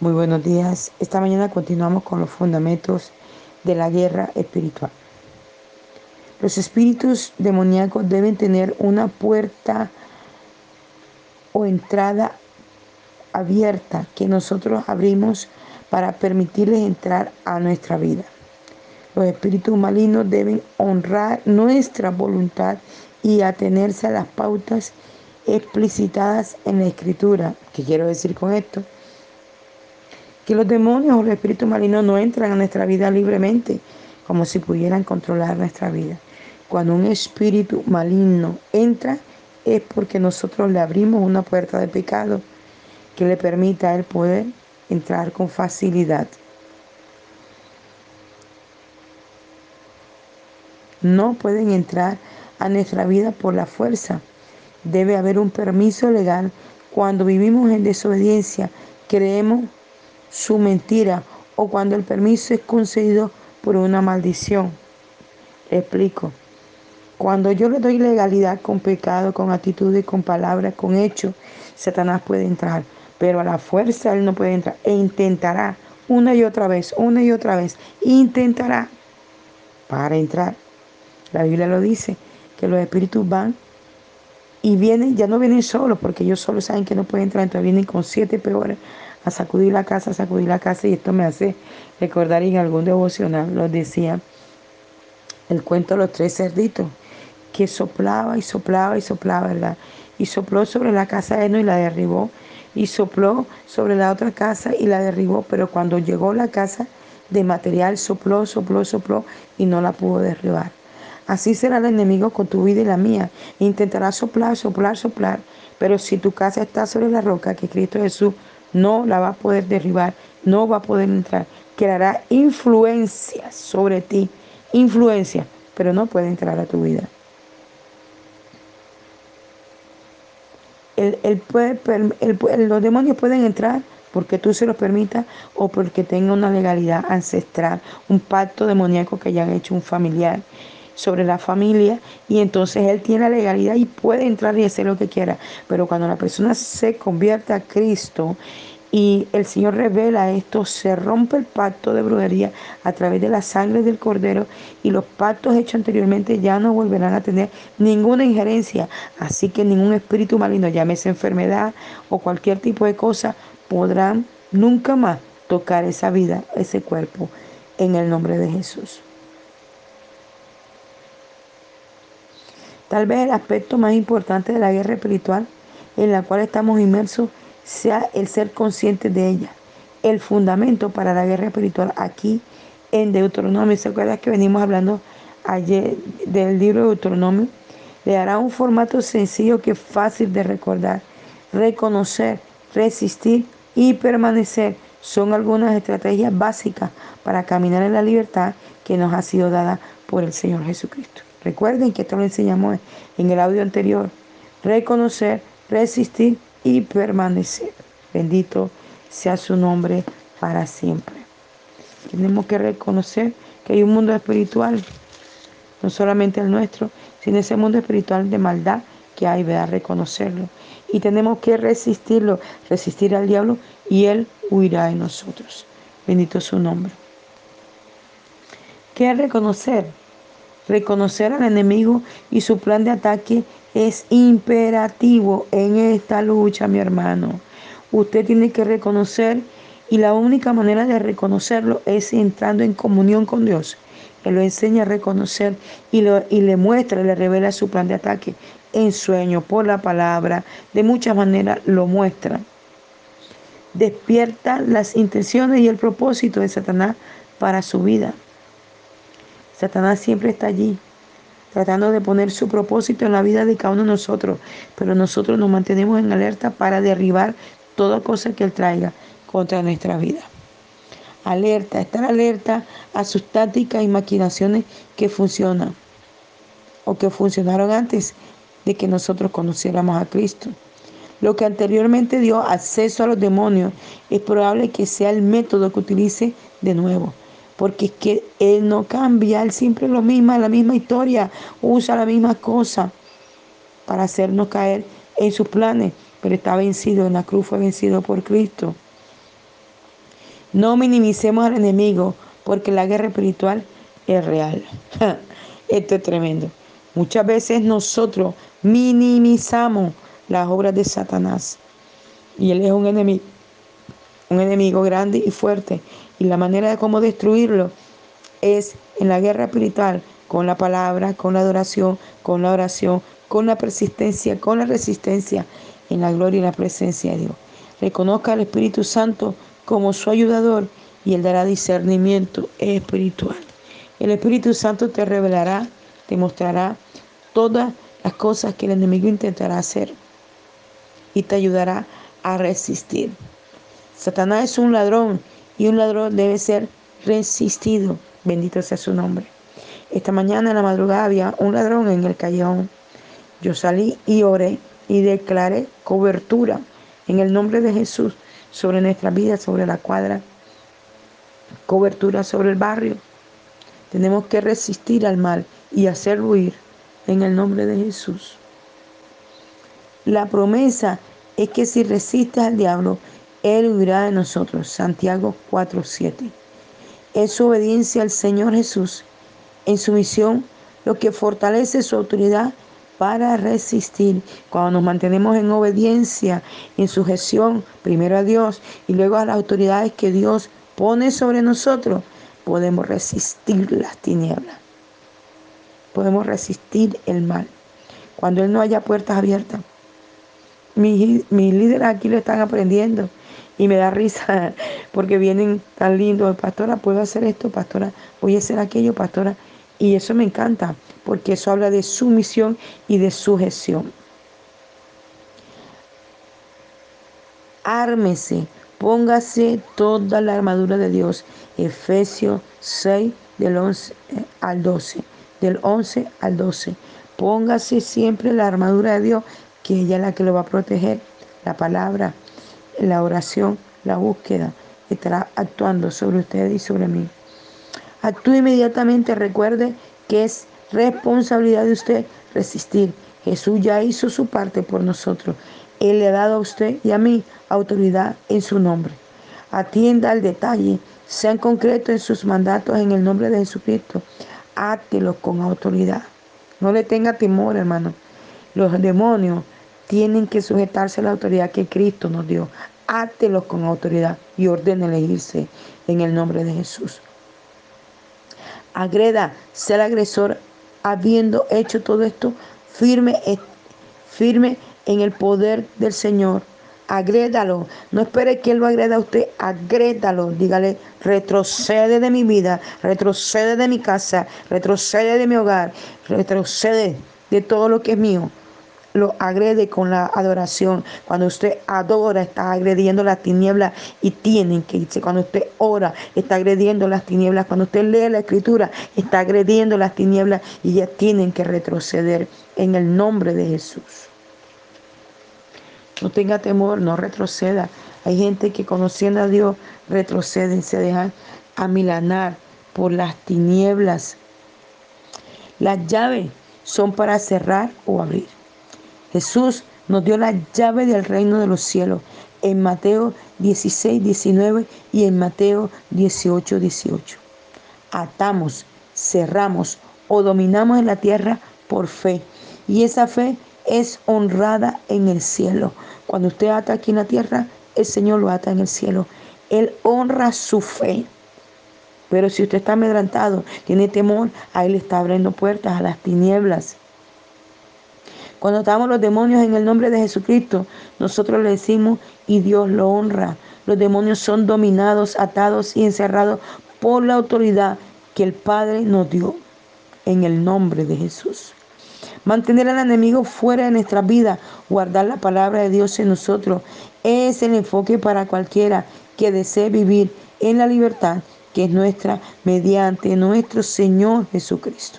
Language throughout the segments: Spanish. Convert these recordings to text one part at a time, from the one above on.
Muy buenos días. Esta mañana continuamos con los fundamentos de la guerra espiritual. Los espíritus demoníacos deben tener una puerta o entrada abierta que nosotros abrimos para permitirles entrar a nuestra vida. Los espíritus malignos deben honrar nuestra voluntad y atenerse a las pautas explicitadas en la escritura. ¿Qué quiero decir con esto? Que los demonios o los espíritus malignos no entran a nuestra vida libremente, como si pudieran controlar nuestra vida. Cuando un espíritu maligno entra, es porque nosotros le abrimos una puerta de pecado que le permita a él poder entrar con facilidad. No pueden entrar a nuestra vida por la fuerza. Debe haber un permiso legal. Cuando vivimos en desobediencia, creemos su mentira o cuando el permiso es concedido por una maldición. explico. Cuando yo le doy legalidad con pecado, con actitudes, con palabras, con hechos, Satanás puede entrar. Pero a la fuerza él no puede entrar. E intentará una y otra vez, una y otra vez. Intentará para entrar. La Biblia lo dice, que los espíritus van y vienen, ya no vienen solos, porque ellos solo saben que no pueden entrar, entonces vienen con siete peores a sacudir la casa, a sacudir la casa, y esto me hace recordar en algún devocional, lo decía el cuento de los tres cerditos, que soplaba y soplaba y soplaba, ¿verdad? Y sopló sobre la casa de Eno y la derribó, y sopló sobre la otra casa y la derribó, pero cuando llegó la casa de material, sopló, sopló, sopló y no la pudo derribar. Así será el enemigo con tu vida y la mía. Intentará soplar, soplar, soplar, pero si tu casa está sobre la roca que Cristo Jesús no la va a poder derribar, no va a poder entrar. Creará influencia sobre ti, influencia, pero no puede entrar a tu vida. los demonios pueden entrar porque tú se los permitas o porque tenga una legalidad ancestral, un pacto demoníaco que hayan hecho un familiar sobre la familia y entonces él tiene la legalidad y puede entrar y hacer lo que quiera. Pero cuando la persona se convierte a Cristo y el Señor revela esto, se rompe el pacto de brujería a través de la sangre del cordero y los pactos hechos anteriormente ya no volverán a tener ninguna injerencia. Así que ningún espíritu maligno, llámese enfermedad o cualquier tipo de cosa, podrán nunca más tocar esa vida, ese cuerpo, en el nombre de Jesús. Tal vez el aspecto más importante de la guerra espiritual en la cual estamos inmersos sea el ser consciente de ella. El fundamento para la guerra espiritual aquí en Deuteronomio, ¿se acuerda que venimos hablando ayer del libro de Deuteronomio? Le dará un formato sencillo que es fácil de recordar. Reconocer, resistir y permanecer son algunas estrategias básicas para caminar en la libertad que nos ha sido dada por el Señor Jesucristo. Recuerden que esto lo enseñamos en el audio anterior. Reconocer, resistir y permanecer. Bendito sea su nombre para siempre. Tenemos que reconocer que hay un mundo espiritual, no solamente el nuestro, sino ese mundo espiritual de maldad que hay, ¿verdad? Reconocerlo. Y tenemos que resistirlo, resistir al diablo y él huirá de nosotros. Bendito su nombre. ¿Qué es reconocer? Reconocer al enemigo y su plan de ataque es imperativo en esta lucha, mi hermano. Usted tiene que reconocer y la única manera de reconocerlo es entrando en comunión con Dios. Él lo enseña a reconocer y, lo, y le muestra, le revela su plan de ataque en sueño, por la palabra, de muchas maneras lo muestra. Despierta las intenciones y el propósito de Satanás para su vida. Satanás siempre está allí, tratando de poner su propósito en la vida de cada uno de nosotros, pero nosotros nos mantenemos en alerta para derribar toda cosa que Él traiga contra nuestra vida. Alerta, estar alerta a sus tácticas y maquinaciones que funcionan o que funcionaron antes de que nosotros conociéramos a Cristo. Lo que anteriormente dio acceso a los demonios es probable que sea el método que utilice de nuevo porque es que Él no cambia, Él siempre es lo mismo, la misma historia, usa la misma cosa para hacernos caer en sus planes, pero está vencido, en la cruz fue vencido por Cristo. No minimicemos al enemigo porque la guerra espiritual es real. Esto es tremendo. Muchas veces nosotros minimizamos las obras de Satanás. Y él es un enemigo, un enemigo grande y fuerte. Y la manera de cómo destruirlo es en la guerra espiritual, con la palabra, con la adoración, con la oración, con la persistencia, con la resistencia, en la gloria y la presencia de Dios. Reconozca al Espíritu Santo como su ayudador y Él dará discernimiento espiritual. El Espíritu Santo te revelará, te mostrará todas las cosas que el enemigo intentará hacer y te ayudará a resistir. Satanás es un ladrón y un ladrón debe ser resistido. Bendito sea su nombre. Esta mañana en la madrugada había un ladrón en el callejón. Yo salí y oré y declaré cobertura en el nombre de Jesús sobre nuestra vida, sobre la cuadra, cobertura sobre el barrio. Tenemos que resistir al mal y hacer huir en el nombre de Jesús. La promesa es que si resistes al diablo, él huirá de nosotros. Santiago 4:7. Es su obediencia al Señor Jesús en su misión lo que fortalece su autoridad para resistir. Cuando nos mantenemos en obediencia, en sujeción, primero a Dios y luego a las autoridades que Dios pone sobre nosotros, podemos resistir las tinieblas. Podemos resistir el mal. Cuando Él no haya puertas abiertas. Mis, mis líderes aquí lo están aprendiendo y me da risa porque vienen tan lindos. Pastora, ¿puedo hacer esto? Pastora, voy a hacer aquello, pastora. Y eso me encanta, porque eso habla de sumisión y de sujeción. Ármese, póngase toda la armadura de Dios. Efesios 6 del 11 eh, al 12. Del 11 al 12. Póngase siempre la armadura de Dios, que ella es la que lo va a proteger. La palabra, la oración, la búsqueda, estará actuando sobre ustedes y sobre mí. Actúe inmediatamente, recuerde que es responsabilidad de usted resistir. Jesús ya hizo su parte por nosotros. Él le ha dado a usted y a mí autoridad en su nombre. Atienda al detalle, sean concretos en sus mandatos en el nombre de Jesucristo. Hátelos con autoridad. No le tenga temor, hermano. Los demonios tienen que sujetarse a la autoridad que Cristo nos dio. Hátelos con autoridad y ordénele irse en el nombre de Jesús. Agreda, ser agresor, habiendo hecho todo esto, firme, firme en el poder del Señor. Agrédalo, no espere que Él lo agreda a usted, agrédalo, dígale, retrocede de mi vida, retrocede de mi casa, retrocede de mi hogar, retrocede de todo lo que es mío lo agrede con la adoración. Cuando usted adora, está agrediendo las tinieblas y tienen que irse. Cuando usted ora, está agrediendo las tinieblas. Cuando usted lee la escritura, está agrediendo las tinieblas y ya tienen que retroceder en el nombre de Jesús. No tenga temor, no retroceda. Hay gente que conociendo a Dios retroceden, se dejan amilanar por las tinieblas. Las llaves son para cerrar o abrir. Jesús nos dio la llave del reino de los cielos en Mateo 16, 19 y en Mateo 18, 18. Atamos, cerramos o dominamos en la tierra por fe. Y esa fe es honrada en el cielo. Cuando usted ata aquí en la tierra, el Señor lo ata en el cielo. Él honra su fe. Pero si usted está amedrantado, tiene temor, a Él está abriendo puertas a las tinieblas. Cuando atamos los demonios en el nombre de Jesucristo, nosotros le decimos y Dios lo honra. Los demonios son dominados, atados y encerrados por la autoridad que el Padre nos dio en el nombre de Jesús. Mantener al enemigo fuera de nuestra vida, guardar la palabra de Dios en nosotros, es el enfoque para cualquiera que desee vivir en la libertad que es nuestra mediante nuestro Señor Jesucristo.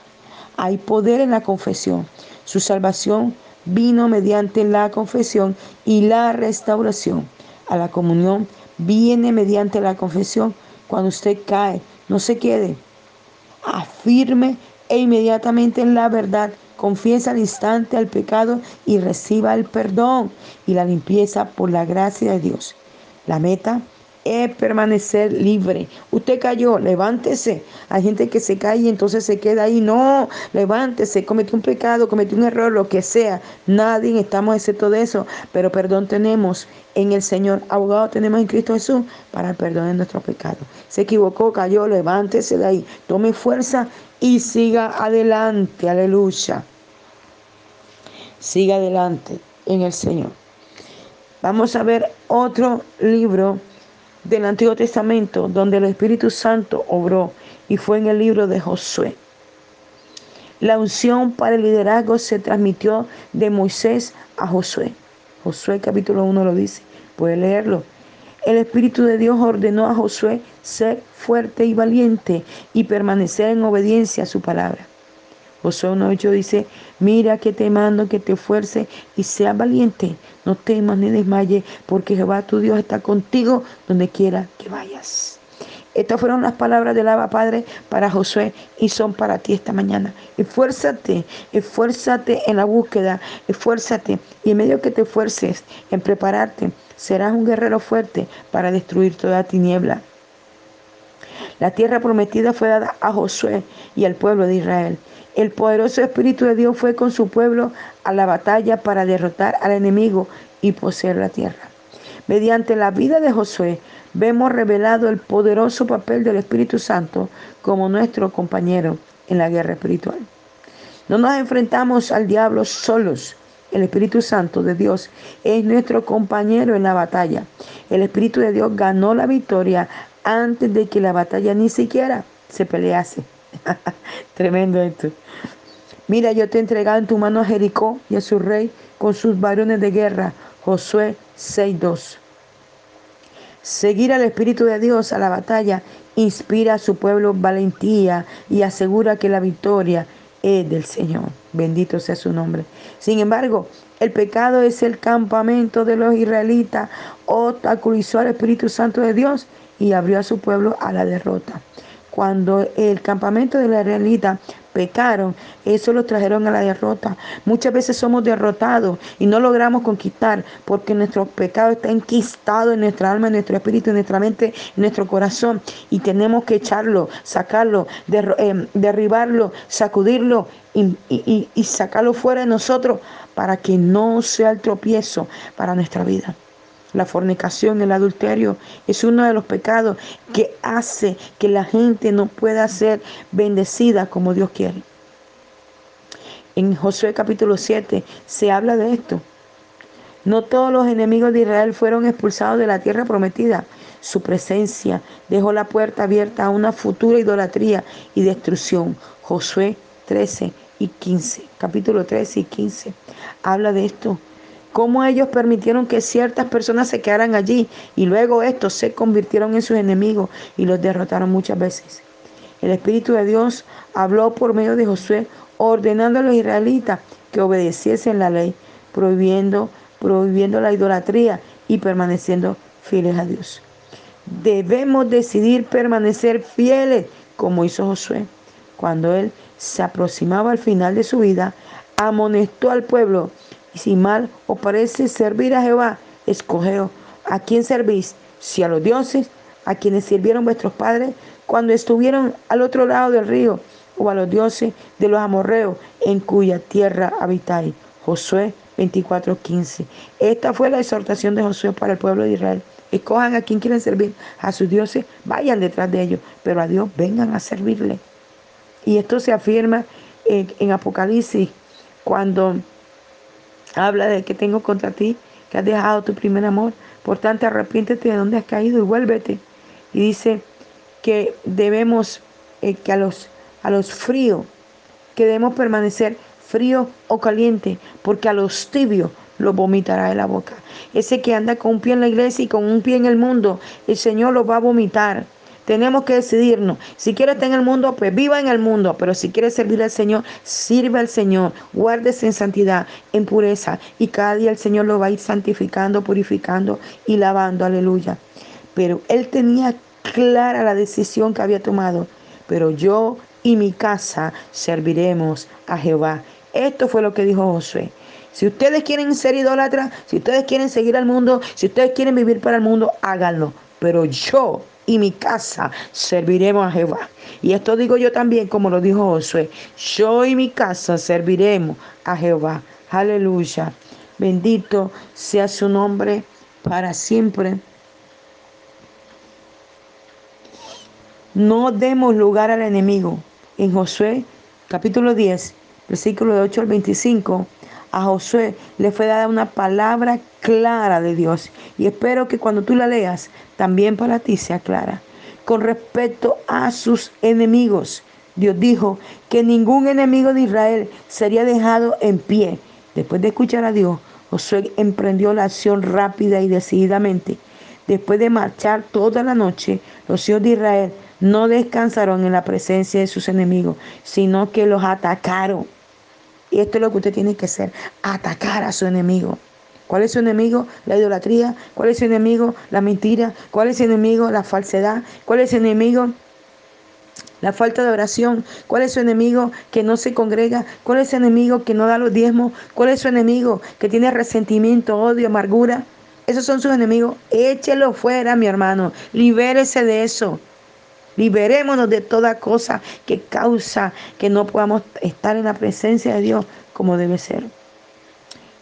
Hay poder en la confesión. Su salvación vino mediante la confesión y la restauración. A la comunión viene mediante la confesión. Cuando usted cae, no se quede. Afirme e inmediatamente en la verdad. Confiesa al instante al pecado y reciba el perdón y la limpieza por la gracia de Dios. La meta es permanecer libre. Usted cayó, levántese. Hay gente que se cae y entonces se queda ahí. No, levántese, cometió un pecado, cometió un error, lo que sea. Nadie estamos excepto de eso, pero perdón tenemos en el Señor. Abogado tenemos en Cristo Jesús para el perdón de nuestros pecados. Se equivocó, cayó, levántese de ahí. Tome fuerza y siga adelante. Aleluya. Siga adelante en el Señor. Vamos a ver otro libro del Antiguo Testamento donde el Espíritu Santo obró y fue en el libro de Josué. La unción para el liderazgo se transmitió de Moisés a Josué. Josué capítulo 1 lo dice, puede leerlo. El Espíritu de Dios ordenó a Josué ser fuerte y valiente y permanecer en obediencia a su palabra. Josué 1.8 dice, mira que te mando que te esfuerce y seas valiente, no temas ni desmayes, porque Jehová tu Dios está contigo donde quiera que vayas. Estas fueron las palabras del Abba Padre para Josué y son para ti esta mañana. Esfuérzate, esfuérzate en la búsqueda, esfuérzate y en medio que te esfuerces en prepararte, serás un guerrero fuerte para destruir toda tiniebla. La tierra prometida fue dada a Josué y al pueblo de Israel. El poderoso Espíritu de Dios fue con su pueblo a la batalla para derrotar al enemigo y poseer la tierra. Mediante la vida de Josué vemos revelado el poderoso papel del Espíritu Santo como nuestro compañero en la guerra espiritual. No nos enfrentamos al diablo solos. El Espíritu Santo de Dios es nuestro compañero en la batalla. El Espíritu de Dios ganó la victoria antes de que la batalla ni siquiera se pelease. Tremendo esto. Mira, yo te he entregado en tu mano a Jericó y a su rey con sus varones de guerra. Josué 6.2. Seguir al Espíritu de Dios a la batalla inspira a su pueblo valentía y asegura que la victoria es del Señor. Bendito sea su nombre. Sin embargo, el pecado es el campamento de los israelitas, obstaculizó al Espíritu Santo de Dios y abrió a su pueblo a la derrota cuando el campamento de la israelita pecaron, eso los trajeron a la derrota. Muchas veces somos derrotados y no logramos conquistar porque nuestro pecado está enquistado en nuestra alma, en nuestro espíritu, en nuestra mente, en nuestro corazón y tenemos que echarlo, sacarlo, eh, derribarlo, sacudirlo y, y sacarlo fuera de nosotros para que no sea el tropiezo para nuestra vida. La fornicación, el adulterio es uno de los pecados que hace que la gente no pueda ser bendecida como Dios quiere. En Josué capítulo 7 se habla de esto. No todos los enemigos de Israel fueron expulsados de la tierra prometida. Su presencia dejó la puerta abierta a una futura idolatría y destrucción. Josué 13 y 15, capítulo 13 y 15, habla de esto cómo ellos permitieron que ciertas personas se quedaran allí y luego estos se convirtieron en sus enemigos y los derrotaron muchas veces. El Espíritu de Dios habló por medio de Josué ordenando a los israelitas que obedeciesen la ley, prohibiendo, prohibiendo la idolatría y permaneciendo fieles a Dios. Debemos decidir permanecer fieles como hizo Josué. Cuando él se aproximaba al final de su vida, amonestó al pueblo y si mal os parece servir a Jehová, escogeos a quién servís, si a los dioses, a quienes sirvieron vuestros padres cuando estuvieron al otro lado del río, o a los dioses de los amorreos en cuya tierra habitáis. Josué 24:15. Esta fue la exhortación de Josué para el pueblo de Israel. Escojan a quien quieren servir, a sus dioses, vayan detrás de ellos, pero a Dios vengan a servirle. Y esto se afirma en, en Apocalipsis cuando Habla de que tengo contra ti, que has dejado tu primer amor. Por tanto, arrepiéntete de donde has caído y vuélvete. Y dice que debemos, eh, que a los, a los fríos, que debemos permanecer frío o caliente, porque a los tibios los vomitará de la boca. Ese que anda con un pie en la iglesia y con un pie en el mundo, el Señor lo va a vomitar. Tenemos que decidirnos. Si quiere estar en el mundo, pues viva en el mundo. Pero si quiere servir al Señor, sirve al Señor. Guárdese en santidad, en pureza. Y cada día el Señor lo va a ir santificando, purificando y lavando. Aleluya. Pero él tenía clara la decisión que había tomado. Pero yo y mi casa serviremos a Jehová. Esto fue lo que dijo Josué. Si ustedes quieren ser idólatras, si ustedes quieren seguir al mundo, si ustedes quieren vivir para el mundo, háganlo pero yo y mi casa serviremos a Jehová. Y esto digo yo también, como lo dijo Josué, yo y mi casa serviremos a Jehová. Aleluya. Bendito sea su nombre para siempre. No demos lugar al enemigo. En Josué capítulo 10, versículo de 8 al 25, a Josué le fue dada una palabra clara de Dios. Y espero que cuando tú la leas, también para ti sea clara. Con respecto a sus enemigos, Dios dijo que ningún enemigo de Israel sería dejado en pie. Después de escuchar a Dios, Josué emprendió la acción rápida y decididamente. Después de marchar toda la noche, los hijos de Israel no descansaron en la presencia de sus enemigos, sino que los atacaron. Y esto es lo que usted tiene que hacer, atacar a su enemigo. ¿Cuál es su enemigo? La idolatría. ¿Cuál es su enemigo? La mentira. ¿Cuál es su enemigo? La falsedad. ¿Cuál es su enemigo? La falta de oración. ¿Cuál es su enemigo que no se congrega? ¿Cuál es su enemigo que no da los diezmos? ¿Cuál es su enemigo que tiene resentimiento, odio, amargura? Esos son sus enemigos. Échelo fuera, mi hermano. Libérese de eso. Liberémonos de toda cosa que causa que no podamos estar en la presencia de Dios como debe ser.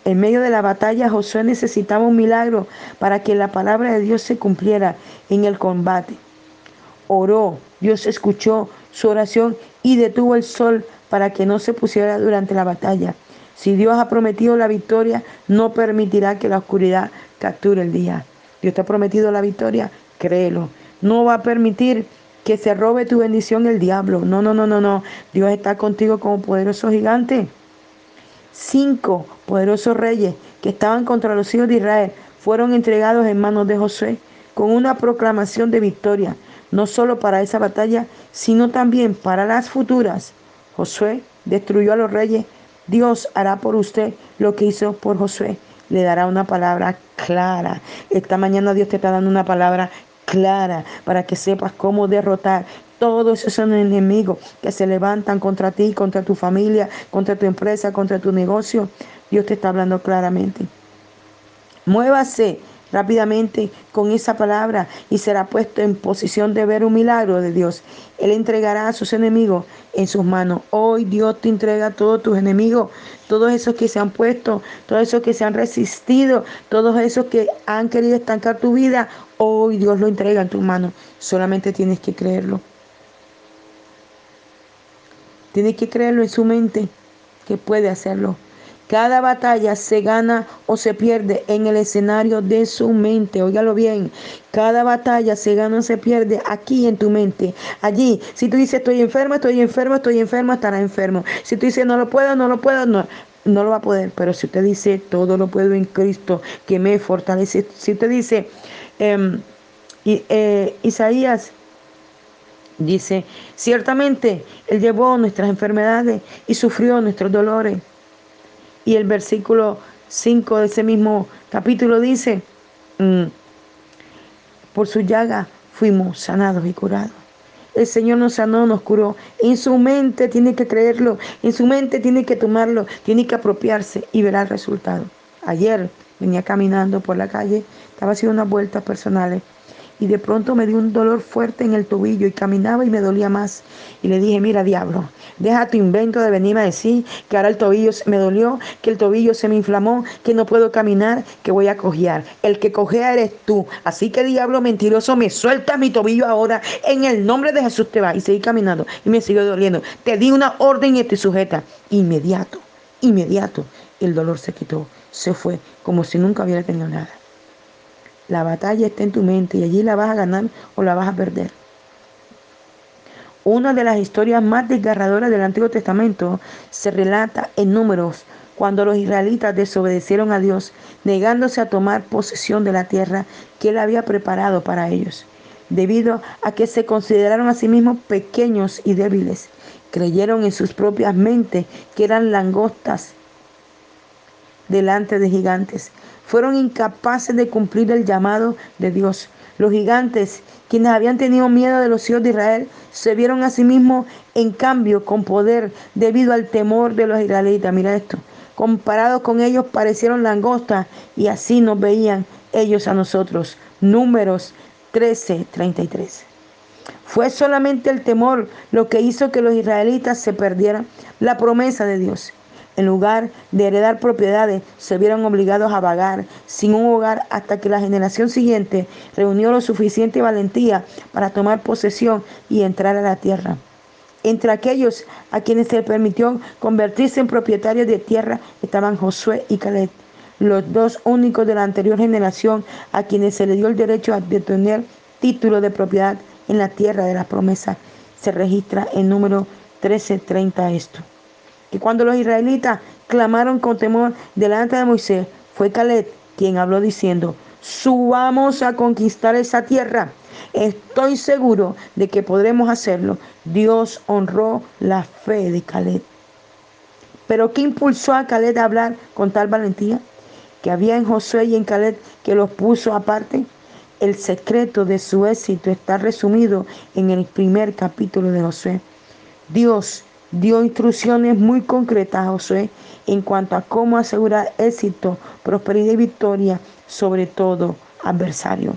En medio de la batalla, Josué necesitaba un milagro para que la palabra de Dios se cumpliera en el combate. Oró, Dios escuchó su oración y detuvo el sol para que no se pusiera durante la batalla. Si Dios ha prometido la victoria, no permitirá que la oscuridad capture el día. Dios te ha prometido la victoria, créelo. No va a permitir que se robe tu bendición el diablo. No, no, no, no, no. Dios está contigo como poderoso gigante. Cinco poderosos reyes que estaban contra los hijos de Israel fueron entregados en manos de Josué con una proclamación de victoria, no solo para esa batalla, sino también para las futuras. Josué destruyó a los reyes. Dios hará por usted lo que hizo por Josué. Le dará una palabra clara. Esta mañana Dios te está dando una palabra clara para que sepas cómo derrotar todos esos enemigos que se levantan contra ti, contra tu familia, contra tu empresa, contra tu negocio. Dios te está hablando claramente. Muévase rápidamente con esa palabra y será puesto en posición de ver un milagro de Dios. Él entregará a sus enemigos en sus manos. Hoy Dios te entrega a todos tus enemigos, todos esos que se han puesto, todos esos que se han resistido, todos esos que han querido estancar tu vida. Hoy Dios lo entrega en tus manos. Solamente tienes que creerlo. Tienes que creerlo en su mente que puede hacerlo. Cada batalla se gana o se pierde en el escenario de su mente. Óigalo bien. Cada batalla se gana o se pierde aquí en tu mente. Allí, si tú dices estoy enfermo, estoy enfermo, estoy enfermo, estará enfermo. Si tú dices no lo puedo, no lo puedo, no, no lo va a poder. Pero si usted dice todo lo puedo en Cristo que me fortalece. Si usted dice em, eh, Isaías dice, ciertamente Él llevó nuestras enfermedades y sufrió nuestros dolores. Y el versículo 5 de ese mismo capítulo dice, mm, por su llaga fuimos sanados y curados. El Señor nos sanó, nos curó. En su mente tiene que creerlo, en su mente tiene que tomarlo, tiene que apropiarse y verá el resultado. Ayer venía caminando por la calle, estaba haciendo unas vueltas personales y de pronto me dio un dolor fuerte en el tobillo y caminaba y me dolía más. Y le dije, mira diablo, deja tu invento de venirme a decir que ahora el tobillo me dolió, que el tobillo se me inflamó, que no puedo caminar, que voy a cojear. El que cojea eres tú. Así que diablo mentiroso, me suelta mi tobillo ahora. En el nombre de Jesús te va. Y seguí caminando y me siguió doliendo. Te di una orden y estoy sujeta. Inmediato, inmediato, el dolor se quitó, se fue, como si nunca hubiera tenido nada. La batalla está en tu mente y allí la vas a ganar o la vas a perder. Una de las historias más desgarradoras del Antiguo Testamento se relata en números cuando los israelitas desobedecieron a Dios, negándose a tomar posesión de la tierra que Él había preparado para ellos, debido a que se consideraron a sí mismos pequeños y débiles. Creyeron en sus propias mentes que eran langostas delante de gigantes fueron incapaces de cumplir el llamado de Dios. Los gigantes, quienes habían tenido miedo de los hijos de Israel, se vieron a sí mismos en cambio con poder debido al temor de los israelitas. Mira esto. Comparados con ellos parecieron langostas y así nos veían ellos a nosotros. Números 13, 33. Fue solamente el temor lo que hizo que los israelitas se perdieran la promesa de Dios. En lugar de heredar propiedades, se vieron obligados a vagar sin un hogar hasta que la generación siguiente reunió lo suficiente valentía para tomar posesión y entrar a la tierra. Entre aquellos a quienes se permitió convertirse en propietarios de tierra estaban Josué y Caleb, los dos únicos de la anterior generación a quienes se le dio el derecho a tener título de propiedad en la tierra de las promesas. Se registra en número 1330 esto. Que cuando los israelitas clamaron con temor delante de Moisés, fue Caleb quien habló diciendo, subamos a conquistar esa tierra. Estoy seguro de que podremos hacerlo. Dios honró la fe de Caleb. Pero ¿qué impulsó a Caleb a hablar con tal valentía? Que había en Josué y en Caleb que los puso aparte. El secreto de su éxito está resumido en el primer capítulo de Josué. Dios dio instrucciones muy concretas a Josué en cuanto a cómo asegurar éxito, prosperidad y victoria sobre todo adversario.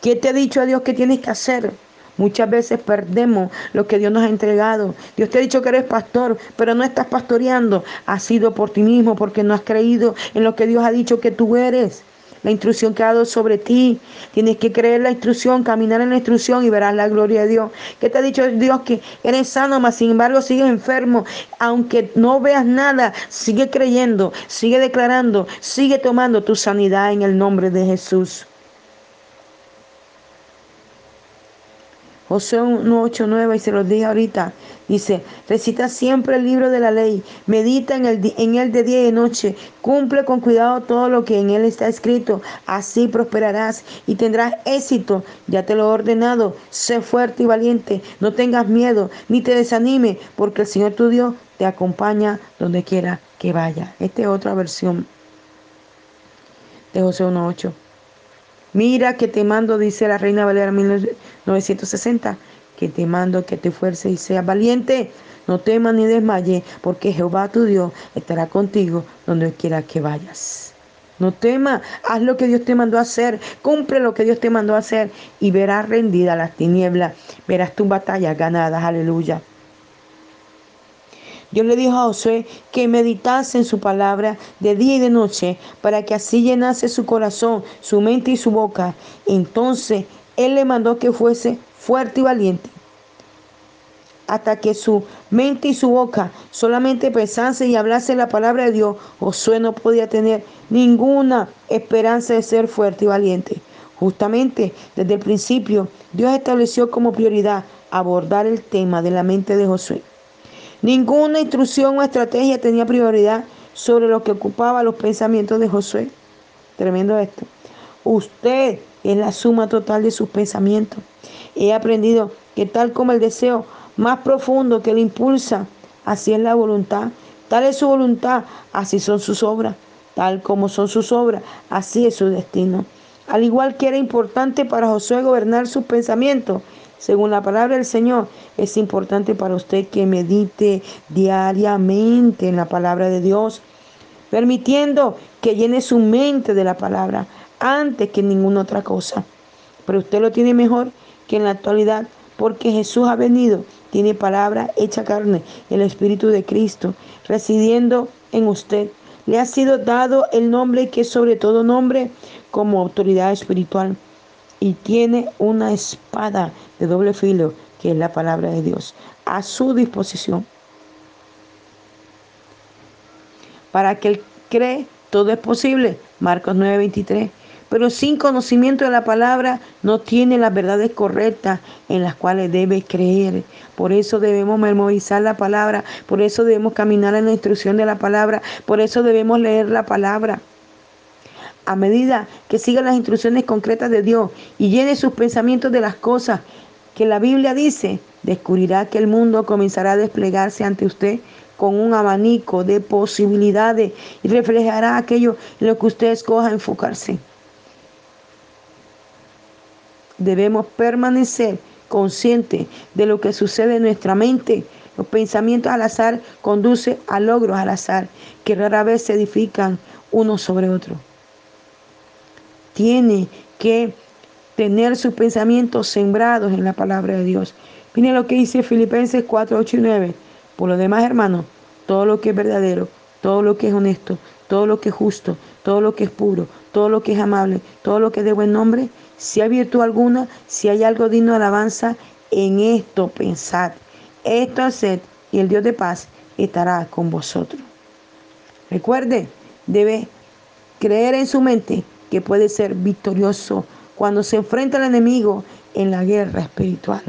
¿Qué te ha dicho a Dios que tienes que hacer? Muchas veces perdemos lo que Dios nos ha entregado. Dios te ha dicho que eres pastor, pero no estás pastoreando. Ha sido por ti mismo porque no has creído en lo que Dios ha dicho que tú eres la instrucción que ha dado sobre ti. Tienes que creer la instrucción, caminar en la instrucción y verás la gloria de Dios. ¿Qué te ha dicho Dios? Que eres sano, mas sin embargo sigues enfermo. Aunque no veas nada, sigue creyendo, sigue declarando, sigue tomando tu sanidad en el nombre de Jesús. José 1.8.9 y se los dije ahorita. Dice, recita siempre el libro de la ley, medita en, él de día y de noche, cumple con cuidado todo lo que en él está escrito, así prosperarás y tendrás éxito. Ya te lo he ordenado, sé fuerte y valiente, no tengas miedo, ni te desanime, porque el Señor tu Dios te acompaña donde quiera que vaya. Esta es otra versión de José 1.8. Mira que te mando, dice la Reina Valera 1960, que te mando que te fuerces y seas valiente. No temas ni desmayes, porque Jehová tu Dios estará contigo donde quiera que vayas. No temas, haz lo que Dios te mandó a hacer, cumple lo que Dios te mandó a hacer y verás rendida las tinieblas, verás tus batallas ganadas, aleluya. Dios le dijo a Josué que meditase en su palabra de día y de noche para que así llenase su corazón, su mente y su boca. Entonces Él le mandó que fuese fuerte y valiente hasta que su mente y su boca solamente pensase y hablase la palabra de Dios, Josué no podía tener ninguna esperanza de ser fuerte y valiente. Justamente desde el principio, Dios estableció como prioridad abordar el tema de la mente de Josué. Ninguna instrucción o estrategia tenía prioridad sobre lo que ocupaba los pensamientos de Josué. Tremendo esto. Usted es la suma total de sus pensamientos. He aprendido que tal como el deseo más profundo que le impulsa, así es la voluntad. Tal es su voluntad, así son sus obras. Tal como son sus obras, así es su destino. Al igual que era importante para Josué gobernar sus pensamientos, según la palabra del Señor, es importante para usted que medite diariamente en la palabra de Dios, permitiendo que llene su mente de la palabra antes que ninguna otra cosa. Pero usted lo tiene mejor que en la actualidad porque Jesús ha venido, tiene palabra hecha carne, el Espíritu de Cristo, residiendo en usted. Le ha sido dado el nombre que es sobre todo nombre como autoridad espiritual y tiene una espada de doble filo, que es la palabra de Dios, a su disposición. Para que él cree, todo es posible. Marcos 9:23. Pero sin conocimiento de la palabra no tiene las verdades correctas en las cuales debe creer. Por eso debemos memorizar la palabra, por eso debemos caminar en la instrucción de la palabra, por eso debemos leer la palabra a medida que siga las instrucciones concretas de Dios y llene sus pensamientos de las cosas que la Biblia dice, descubrirá que el mundo comenzará a desplegarse ante usted con un abanico de posibilidades y reflejará aquello en lo que usted escoja enfocarse. Debemos permanecer conscientes de lo que sucede en nuestra mente. Los pensamientos al azar conducen a logros al azar que rara vez se edifican uno sobre otro tiene que tener sus pensamientos sembrados en la palabra de Dios. Miren lo que dice Filipenses 4, 8 y 9. Por lo demás, hermanos, todo lo que es verdadero, todo lo que es honesto, todo lo que es justo, todo lo que es puro, todo lo que es amable, todo lo que es de buen nombre, si hay virtud alguna, si hay algo digno de alabanza, en esto pensad. Esto haced y el Dios de paz estará con vosotros. Recuerde, debe creer en su mente que puede ser victorioso cuando se enfrenta al enemigo en la guerra espiritual.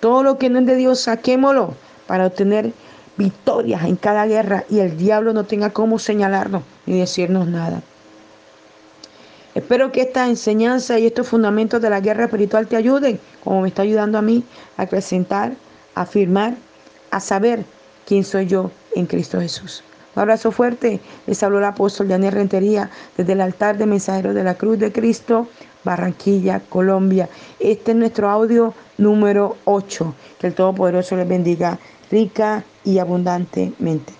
Todo lo que no es de Dios, saquémoslo para obtener victorias en cada guerra y el diablo no tenga cómo señalarnos ni decirnos nada. Espero que esta enseñanza y estos fundamentos de la guerra espiritual te ayuden, como me está ayudando a mí, a acrecentar, a afirmar, a saber quién soy yo en Cristo Jesús. Un abrazo fuerte. Les habló el apóstol Daniel Rentería desde el altar de mensajeros de la Cruz de Cristo, Barranquilla, Colombia. Este es nuestro audio número 8. Que el Todopoderoso les bendiga rica y abundantemente.